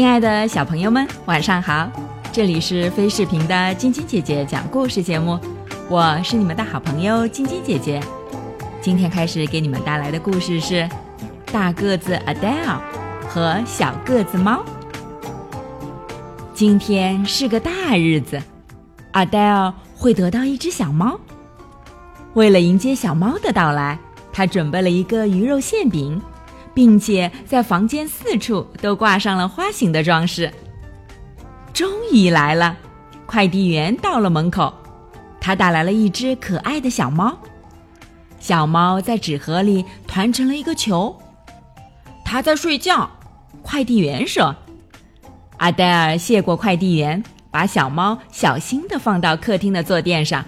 亲爱的小朋友们，晚上好！这里是飞视频的晶晶姐姐讲故事节目，我是你们的好朋友晶晶姐姐。今天开始给你们带来的故事是《大个子 Adele 和小个子猫》。今天是个大日子，Adele 会得到一只小猫。为了迎接小猫的到来，他准备了一个鱼肉馅饼。并且在房间四处都挂上了花形的装饰。终于来了，快递员到了门口，他带来了一只可爱的小猫。小猫在纸盒里团成了一个球。它在睡觉，快递员说。阿黛尔谢过快递员，把小猫小心的放到客厅的坐垫上。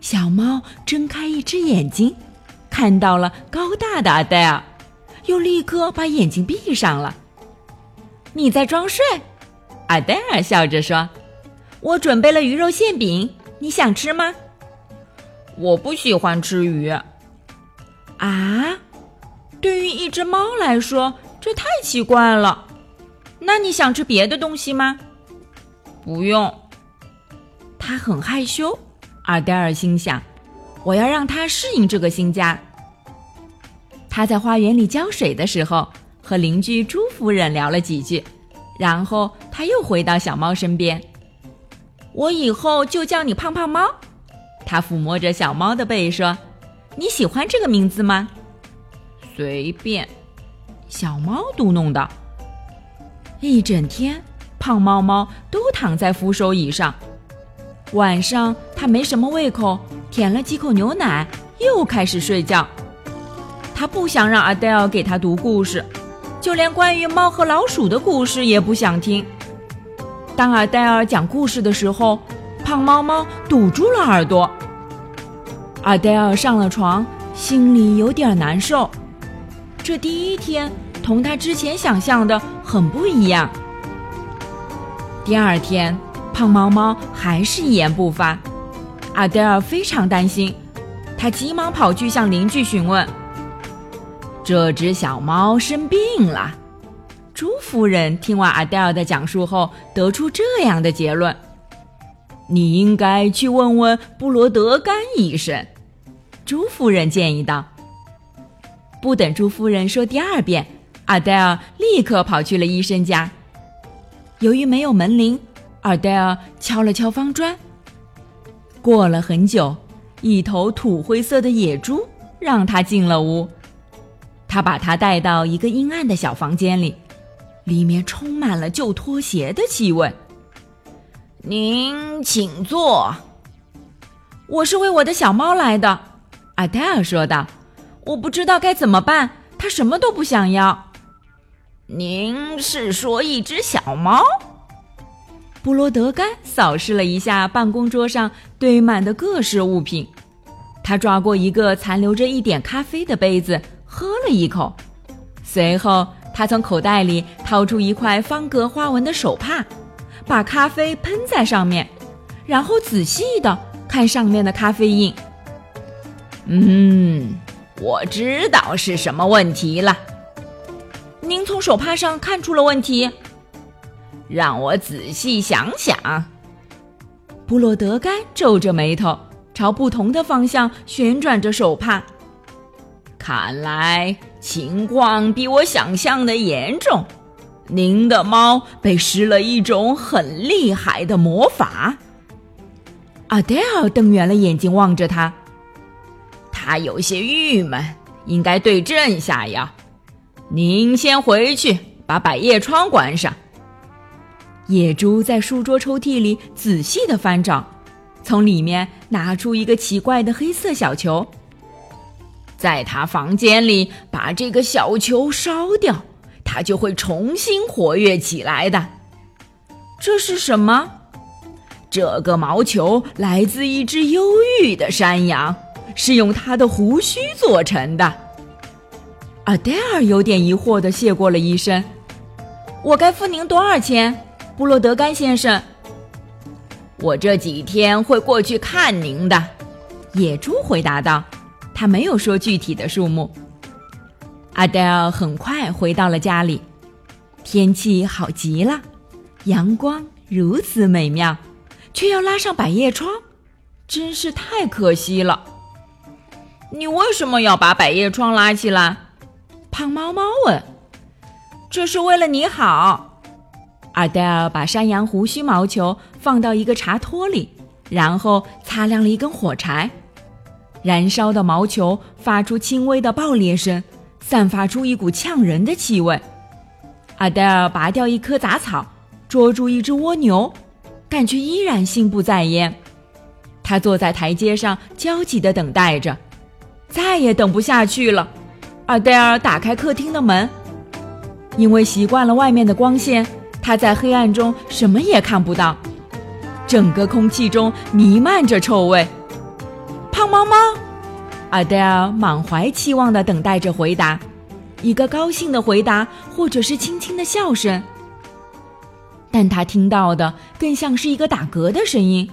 小猫睁开一只眼睛，看到了高大的阿黛尔。又立刻把眼睛闭上了。你在装睡？阿黛尔笑着说：“我准备了鱼肉馅饼，你想吃吗？”我不喜欢吃鱼。啊，对于一只猫来说，这太奇怪了。那你想吃别的东西吗？不用。他很害羞。阿黛尔心想：“我要让它适应这个新家。”他在花园里浇水的时候，和邻居朱夫人聊了几句，然后他又回到小猫身边。我以后就叫你胖胖猫。他抚摸着小猫的背说：“你喜欢这个名字吗？”随便。小猫嘟哝道。一整天，胖猫猫都躺在扶手椅上。晚上，它没什么胃口，舔了几口牛奶，又开始睡觉。他不想让阿黛尔给他读故事，就连关于猫和老鼠的故事也不想听。当阿黛尔讲故事的时候，胖猫猫堵住了耳朵。阿黛尔上了床，心里有点难受。这第一天同他之前想象的很不一样。第二天，胖猫猫还是一言不发。阿黛尔非常担心，他急忙跑去向邻居询问。这只小猫生病了。朱夫人听完阿黛尔的讲述后，得出这样的结论：“你应该去问问布罗德甘医生。”朱夫人建议道。不等朱夫人说第二遍，阿黛尔立刻跑去了医生家。由于没有门铃，阿黛尔敲了敲方砖。过了很久，一头土灰色的野猪让他进了屋。他把他带到一个阴暗的小房间里，里面充满了旧拖鞋的气味。您请坐。我是为我的小猫来的，阿黛尔说道。我不知道该怎么办，它什么都不想要。您是说一只小猫？布罗德甘扫视了一下办公桌上堆满的各式物品，他抓过一个残留着一点咖啡的杯子。喝了一口，随后他从口袋里掏出一块方格花纹的手帕，把咖啡喷在上面，然后仔细的看上面的咖啡印。嗯，我知道是什么问题了。您从手帕上看出了问题？让我仔细想想。布洛德甘皱着眉头，朝不同的方向旋转着手帕。看来情况比我想象的严重，您的猫被施了一种很厉害的魔法。阿黛尔瞪圆了眼睛望着他，他有些郁闷，应该对症下药。您先回去，把百叶窗关上。野猪在书桌抽屉里仔细的翻找，从里面拿出一个奇怪的黑色小球。在他房间里把这个小球烧掉，它就会重新活跃起来的。这是什么？这个毛球来自一只忧郁的山羊，是用它的胡须做成的。阿黛尔有点疑惑的谢过了医生。我该付您多少钱，布洛德甘先生？我这几天会过去看您的。野猪回答道。他没有说具体的数目。阿黛尔很快回到了家里。天气好极了，阳光如此美妙，却要拉上百叶窗，真是太可惜了。你为什么要把百叶窗拉起来？胖猫猫问。这是为了你好。阿黛尔把山羊胡须毛球放到一个茶托里，然后擦亮了一根火柴。燃烧的毛球发出轻微的爆裂声，散发出一股呛人的气味。阿黛尔拔掉一棵杂草，捉住一只蜗牛，但却依然心不在焉。他坐在台阶上，焦急地等待着，再也等不下去了。阿黛尔打开客厅的门，因为习惯了外面的光线，他在黑暗中什么也看不到。整个空气中弥漫着臭味。胖猫猫，阿黛尔满怀期望地等待着回答。一个高兴的回答，或者是轻轻的笑声，但他听到的更像是一个打嗝的声音，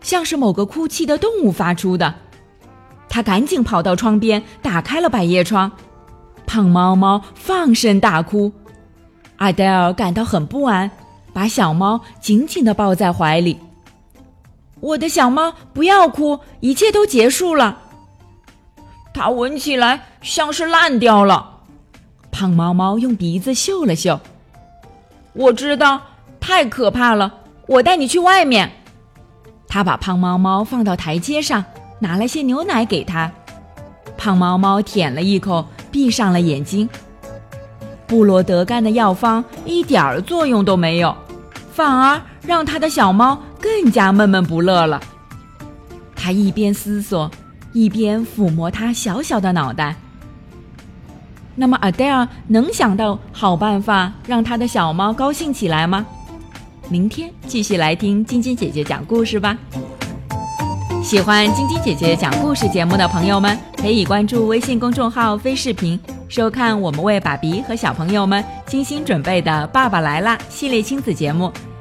像是某个哭泣的动物发出的。他赶紧跑到窗边，打开了百叶窗。胖猫猫放声大哭，阿黛尔感到很不安，把小猫紧紧地抱在怀里。我的小猫，不要哭，一切都结束了。它闻起来像是烂掉了。胖猫猫用鼻子嗅了嗅，我知道，太可怕了。我带你去外面。他把胖猫猫放到台阶上，拿了些牛奶给他。胖猫猫舔了一口，闭上了眼睛。布罗德干的药方一点儿作用都没有，反而让他的小猫更加闷闷不乐了。他一边思索，一边抚摸它小小的脑袋。那么，阿黛尔能想到好办法让他的小猫高兴起来吗？明天继续来听晶晶姐姐讲故事吧。喜欢晶晶姐姐讲故事节目的朋友们，可以关注微信公众号“飞视频”，收看我们为爸比和小朋友们精心准备的《爸爸来啦》系列亲子节目。